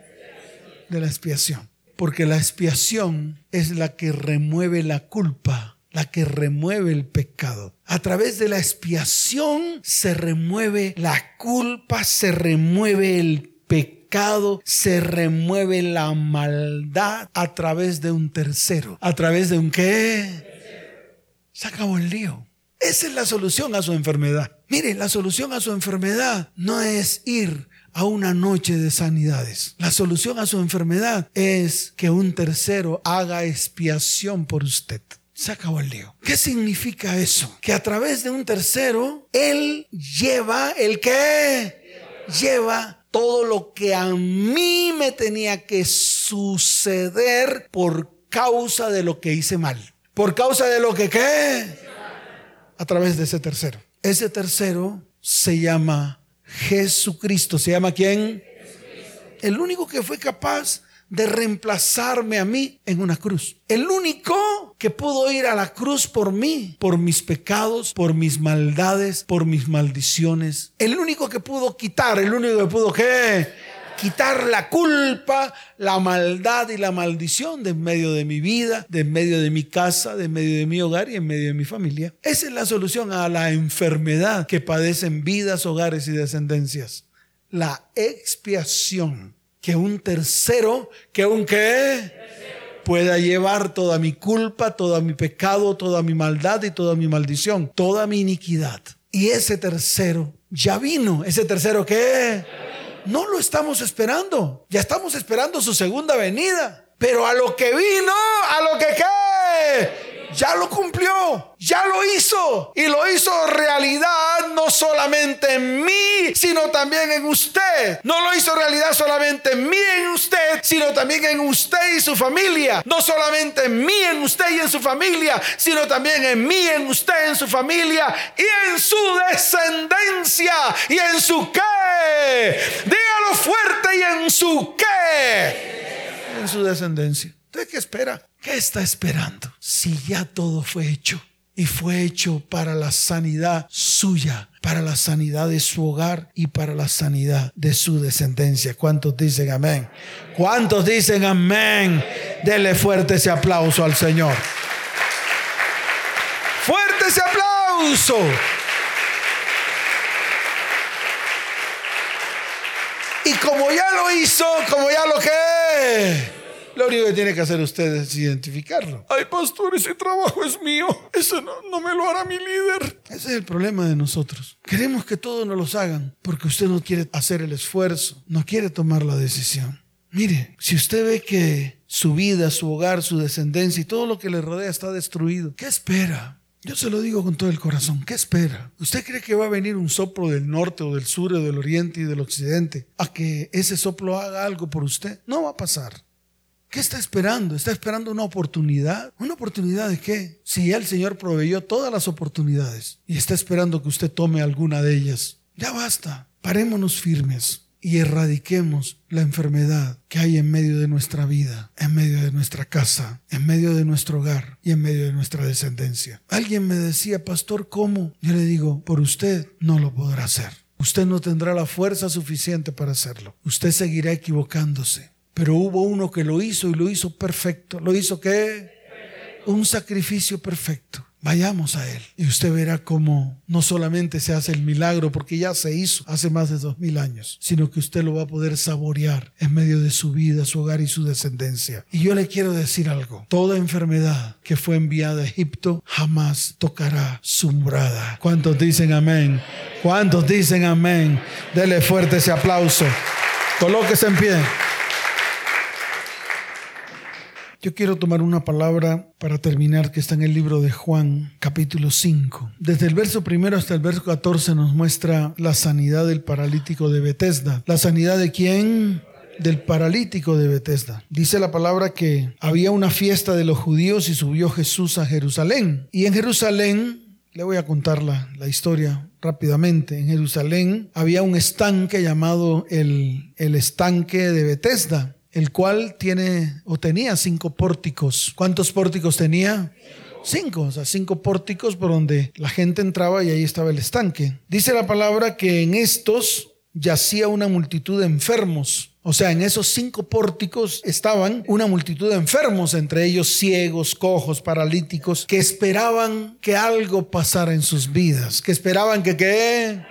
De la expiación. Porque la expiación es la que remueve la culpa, la que remueve el pecado. A través de la expiación se remueve la culpa, se remueve el pecado, se remueve la maldad a través de un tercero. ¿A través de un qué? Se acabó el lío. Esa es la solución a su enfermedad. Mire, la solución a su enfermedad no es ir a una noche de sanidades. La solución a su enfermedad es que un tercero haga expiación por usted. Se acabó el lío. ¿Qué significa eso? Que a través de un tercero, él lleva el que lleva todo lo que a mí me tenía que suceder por causa de lo que hice mal. Por causa de lo que qué? A través de ese tercero. Ese tercero se llama Jesucristo. ¿Se llama quién? El único que fue capaz de reemplazarme a mí en una cruz. El único que pudo ir a la cruz por mí, por mis pecados, por mis maldades, por mis maldiciones. El único que pudo quitar, el único que pudo qué? Quitar la culpa, la maldad y la maldición de en medio de mi vida, de en medio de mi casa, de en medio de mi hogar y en medio de mi familia. Esa es la solución a la enfermedad que padecen vidas, hogares y descendencias. La expiación. Que un tercero, que un qué, pueda llevar toda mi culpa, todo mi pecado, toda mi maldad y toda mi maldición, toda mi iniquidad. Y ese tercero ya vino. ¿Ese tercero qué? No lo estamos esperando. Ya estamos esperando su segunda venida. Pero a lo que vino, a lo que qué ya lo cumplió, ya lo hizo y lo hizo realidad no solamente en mí, sino también en usted. No lo hizo realidad solamente en mí, en usted, sino también en usted y su familia. No solamente en mí, en usted y en su familia, sino también en mí, en usted, en su familia y en su descendencia y en su qué. Dígalo fuerte y en su qué. En su descendencia. ¿Usted qué espera? ¿Qué está esperando? Si ya todo fue hecho y fue hecho para la sanidad suya, para la sanidad de su hogar y para la sanidad de su descendencia. ¿Cuántos dicen amén? ¿Cuántos dicen amén? Dele fuerte ese aplauso al Señor. Fuerte ese aplauso. Y como ya lo hizo, como ya lo que lo único que tiene que hacer usted es identificarlo. Ay, pastor, ese trabajo es mío. Eso no, no me lo hará mi líder. Ese es el problema de nosotros. Queremos que todos nos los hagan porque usted no quiere hacer el esfuerzo, no quiere tomar la decisión. Mire, si usted ve que su vida, su hogar, su descendencia y todo lo que le rodea está destruido, ¿qué espera? Yo se lo digo con todo el corazón. ¿Qué espera? ¿Usted cree que va a venir un soplo del norte o del sur o del oriente y del occidente a que ese soplo haga algo por usted? No va a pasar. ¿Qué está esperando? ¿Está esperando una oportunidad? ¿Una oportunidad de qué? Si ya el Señor proveyó todas las oportunidades y está esperando que usted tome alguna de ellas, ya basta. Parémonos firmes y erradiquemos la enfermedad que hay en medio de nuestra vida, en medio de nuestra casa, en medio de nuestro hogar y en medio de nuestra descendencia. Alguien me decía, pastor, ¿cómo? Yo le digo, por usted no lo podrá hacer. Usted no tendrá la fuerza suficiente para hacerlo. Usted seguirá equivocándose. Pero hubo uno que lo hizo y lo hizo perfecto. ¿Lo hizo qué? Un sacrificio perfecto. Vayamos a Él y usted verá cómo no solamente se hace el milagro, porque ya se hizo hace más de dos mil años, sino que usted lo va a poder saborear en medio de su vida, su hogar y su descendencia. Y yo le quiero decir algo, toda enfermedad que fue enviada a Egipto jamás tocará su morada. ¿Cuántos dicen amén? ¿Cuántos dicen amén? Dele fuerte ese aplauso. Colóquese en pie. Yo quiero tomar una palabra para terminar que está en el libro de Juan, capítulo 5. Desde el verso primero hasta el verso 14 nos muestra la sanidad del paralítico de Bethesda. ¿La sanidad de quién? Del paralítico de Bethesda. Dice la palabra que había una fiesta de los judíos y subió Jesús a Jerusalén. Y en Jerusalén le voy a contar la, la, historia rápidamente. En Jerusalén había un estanque llamado el, el estanque de Bethesda el cual tiene o tenía cinco pórticos. ¿Cuántos pórticos tenía? Cinco, o sea, cinco pórticos por donde la gente entraba y ahí estaba el estanque. Dice la palabra que en estos yacía una multitud de enfermos. O sea, en esos cinco pórticos estaban una multitud de enfermos, entre ellos ciegos, cojos, paralíticos, que esperaban que algo pasara en sus vidas, que esperaban que qué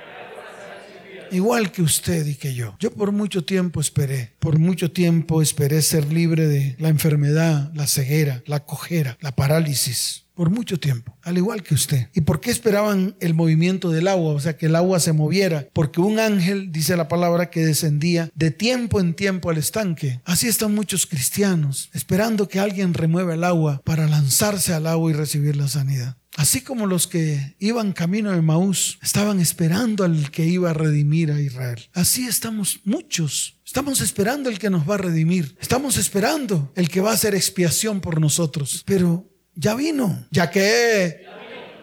igual que usted y que yo. Yo por mucho tiempo esperé, por mucho tiempo esperé ser libre de la enfermedad, la ceguera, la cojera, la parálisis. Por mucho tiempo, al igual que usted. ¿Y por qué esperaban el movimiento del agua? O sea, que el agua se moviera. Porque un ángel, dice la palabra, que descendía de tiempo en tiempo al estanque. Así están muchos cristianos, esperando que alguien remueva el agua para lanzarse al agua y recibir la sanidad. Así como los que iban camino de Maús estaban esperando al que iba a redimir a Israel. Así estamos muchos. Estamos esperando el que nos va a redimir. Estamos esperando el que va a hacer expiación por nosotros. Pero ya vino. Ya que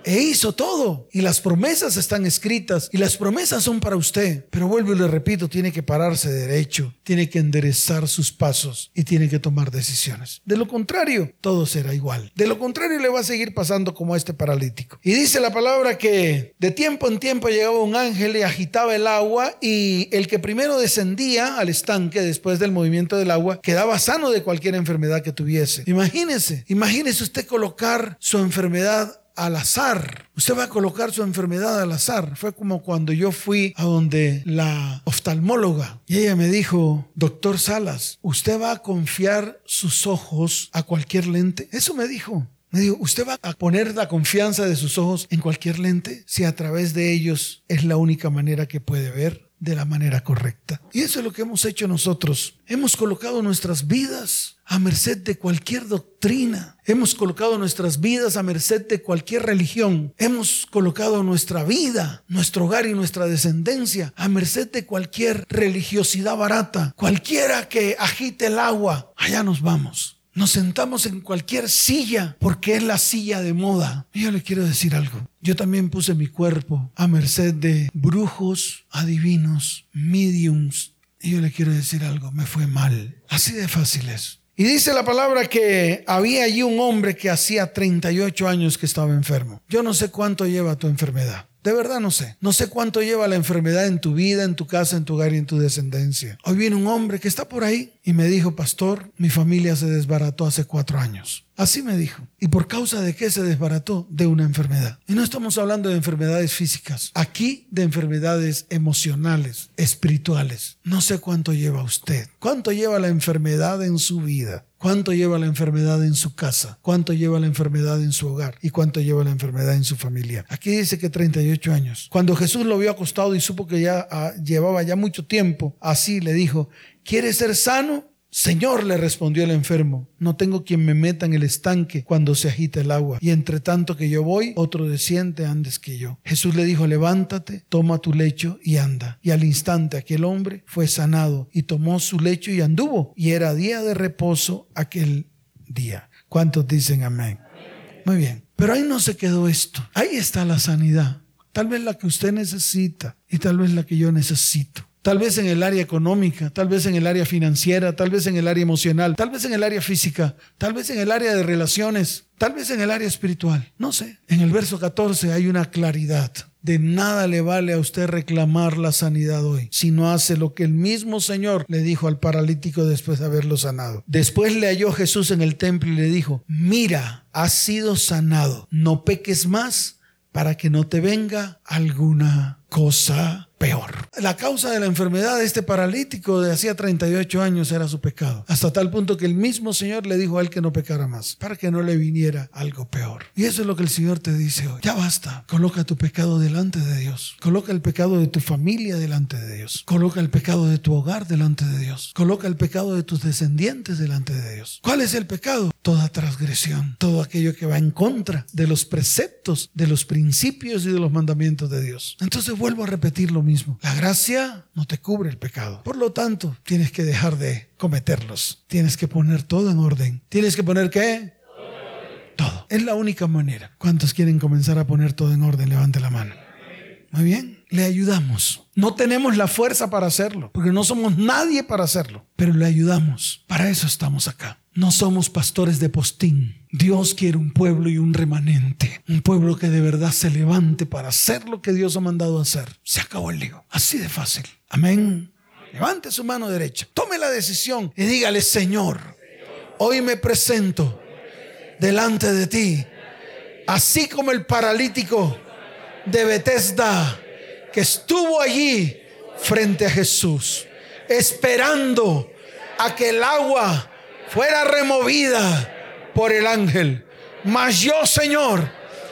e hizo todo. Y las promesas están escritas y las promesas son para usted. Pero vuelvo y le repito, tiene que pararse derecho, tiene que enderezar sus pasos y tiene que tomar decisiones. De lo contrario, todo será igual. De lo contrario, le va a seguir pasando como a este paralítico. Y dice la palabra que de tiempo en tiempo llegaba un ángel y agitaba el agua y el que primero descendía al estanque después del movimiento del agua quedaba sano de cualquier enfermedad que tuviese. Imagínese, imagínese usted colocar su enfermedad al azar. Usted va a colocar su enfermedad al azar. Fue como cuando yo fui a donde la oftalmóloga y ella me dijo, doctor Salas, ¿usted va a confiar sus ojos a cualquier lente? Eso me dijo. Me dijo, ¿usted va a poner la confianza de sus ojos en cualquier lente si a través de ellos es la única manera que puede ver? De la manera correcta. Y eso es lo que hemos hecho nosotros. Hemos colocado nuestras vidas a merced de cualquier doctrina. Hemos colocado nuestras vidas a merced de cualquier religión. Hemos colocado nuestra vida, nuestro hogar y nuestra descendencia a merced de cualquier religiosidad barata. Cualquiera que agite el agua, allá nos vamos. Nos sentamos en cualquier silla porque es la silla de moda. Y yo le quiero decir algo. Yo también puse mi cuerpo a merced de brujos, adivinos, mediums. Y yo le quiero decir algo, me fue mal. Así de fácil es. Y dice la palabra que había allí un hombre que hacía 38 años que estaba enfermo. Yo no sé cuánto lleva tu enfermedad. De verdad no sé. No sé cuánto lleva la enfermedad en tu vida, en tu casa, en tu hogar y en tu descendencia. Hoy viene un hombre que está por ahí y me dijo, pastor, mi familia se desbarató hace cuatro años. Así me dijo. ¿Y por causa de qué se desbarató? De una enfermedad. Y no estamos hablando de enfermedades físicas. Aquí de enfermedades emocionales, espirituales. No sé cuánto lleva usted. ¿Cuánto lleva la enfermedad en su vida? ¿Cuánto lleva la enfermedad en su casa? ¿Cuánto lleva la enfermedad en su hogar? ¿Y cuánto lleva la enfermedad en su familia? Aquí dice que 38 años. Cuando Jesús lo vio acostado y supo que ya ah, llevaba ya mucho tiempo, así le dijo, ¿quieres ser sano? Señor, le respondió el enfermo, no tengo quien me meta en el estanque cuando se agita el agua, y entre tanto que yo voy, otro desciende antes que yo. Jesús le dijo, levántate, toma tu lecho y anda. Y al instante aquel hombre fue sanado y tomó su lecho y anduvo, y era día de reposo aquel día. ¿Cuántos dicen amén? Muy bien, pero ahí no se quedó esto, ahí está la sanidad, tal vez la que usted necesita y tal vez la que yo necesito tal vez en el área económica, tal vez en el área financiera, tal vez en el área emocional, tal vez en el área física, tal vez en el área de relaciones, tal vez en el área espiritual. No sé. En el verso 14 hay una claridad. De nada le vale a usted reclamar la sanidad hoy si no hace lo que el mismo Señor le dijo al paralítico después de haberlo sanado. Después le halló Jesús en el templo y le dijo, mira, has sido sanado, no peques más para que no te venga alguna cosa peor. La causa de la enfermedad de este paralítico de hacía 38 años era su pecado. Hasta tal punto que el mismo Señor le dijo a él que no pecara más, para que no le viniera algo peor. Y eso es lo que el Señor te dice hoy. Ya basta. Coloca tu pecado delante de Dios. Coloca el pecado de tu familia delante de Dios. Coloca el pecado de tu hogar delante de Dios. Coloca el pecado de tus descendientes delante de Dios. ¿Cuál es el pecado? Toda transgresión, todo aquello que va en contra de los preceptos, de los principios y de los mandamientos de Dios. Entonces vuelvo a repetir lo mismo. La gracia no te cubre el pecado. Por lo tanto, tienes que dejar de cometerlos. Tienes que poner todo en orden. ¿Tienes que poner qué? Todo. Es la única manera. ¿Cuántos quieren comenzar a poner todo en orden? Levante la mano. Muy bien. Le ayudamos. No tenemos la fuerza para hacerlo, porque no somos nadie para hacerlo, pero le ayudamos. Para eso estamos acá. No somos pastores de postín. Dios quiere un pueblo y un remanente. Un pueblo que de verdad se levante para hacer lo que Dios ha mandado hacer. Se acabó el lío. Así de fácil. Amén. Levante su mano derecha. Tome la decisión y dígale, Señor, hoy me presento delante de ti. Así como el paralítico de Bethesda que estuvo allí frente a Jesús, esperando a que el agua fuera removida por el ángel. Mas yo, Señor,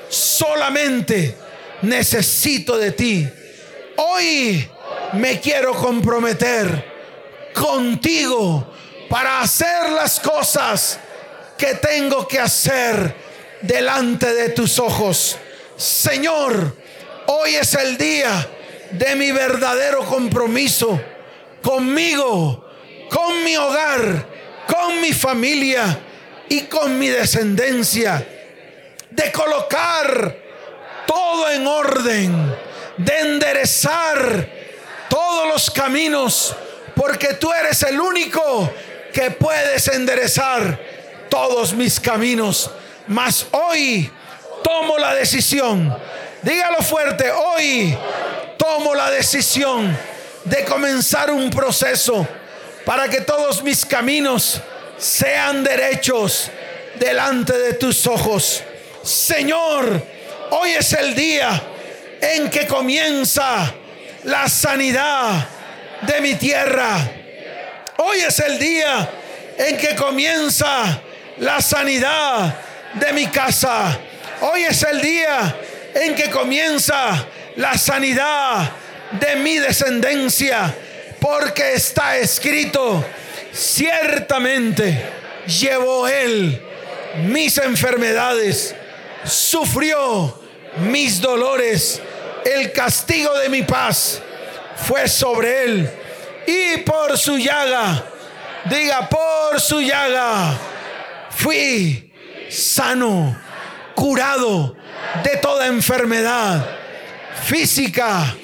solamente necesito de ti. Hoy me quiero comprometer contigo para hacer las cosas que tengo que hacer delante de tus ojos. Señor, hoy es el día de mi verdadero compromiso conmigo, con mi hogar, con mi familia y con mi descendencia. De colocar todo en orden, de enderezar todos los caminos, porque tú eres el único que puedes enderezar todos mis caminos. Mas hoy tomo la decisión, dígalo fuerte, hoy tomo la decisión de comenzar un proceso para que todos mis caminos sean derechos delante de tus ojos. Señor, hoy es el día en que comienza la sanidad de mi tierra. Hoy es el día en que comienza la sanidad de mi casa. Hoy es el día en que comienza la sanidad de mi descendencia, porque está escrito, ciertamente llevó él mis enfermedades, sufrió mis dolores, el castigo de mi paz fue sobre él, y por su llaga, diga, por su llaga, fui sano, curado de toda enfermedad física,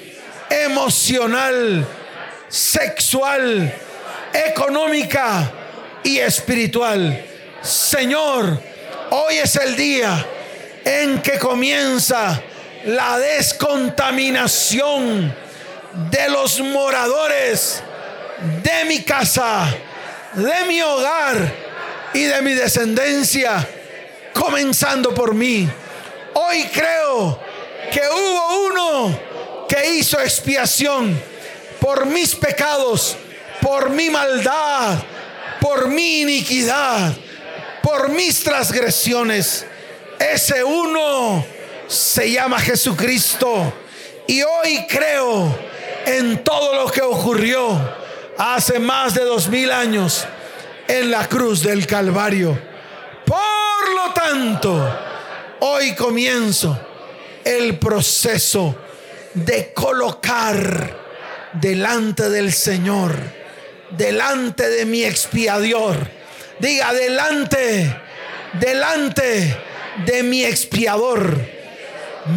emocional, sexual, económica y espiritual. Señor, hoy es el día en que comienza la descontaminación de los moradores de mi casa, de mi hogar y de mi descendencia, comenzando por mí. Hoy creo que hubo uno que hizo expiación por mis pecados, por mi maldad, por mi iniquidad, por mis transgresiones. Ese uno se llama Jesucristo. Y hoy creo en todo lo que ocurrió hace más de dos mil años en la cruz del Calvario. Por lo tanto, hoy comienzo el proceso de colocar delante del Señor, delante de mi expiador. Diga, delante, delante de mi expiador,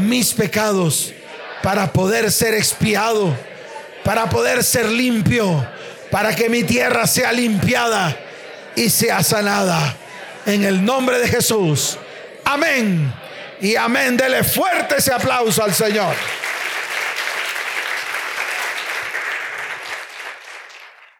mis pecados, para poder ser expiado, para poder ser limpio, para que mi tierra sea limpiada y sea sanada. En el nombre de Jesús. Amén y amén. Dele fuerte ese aplauso al Señor.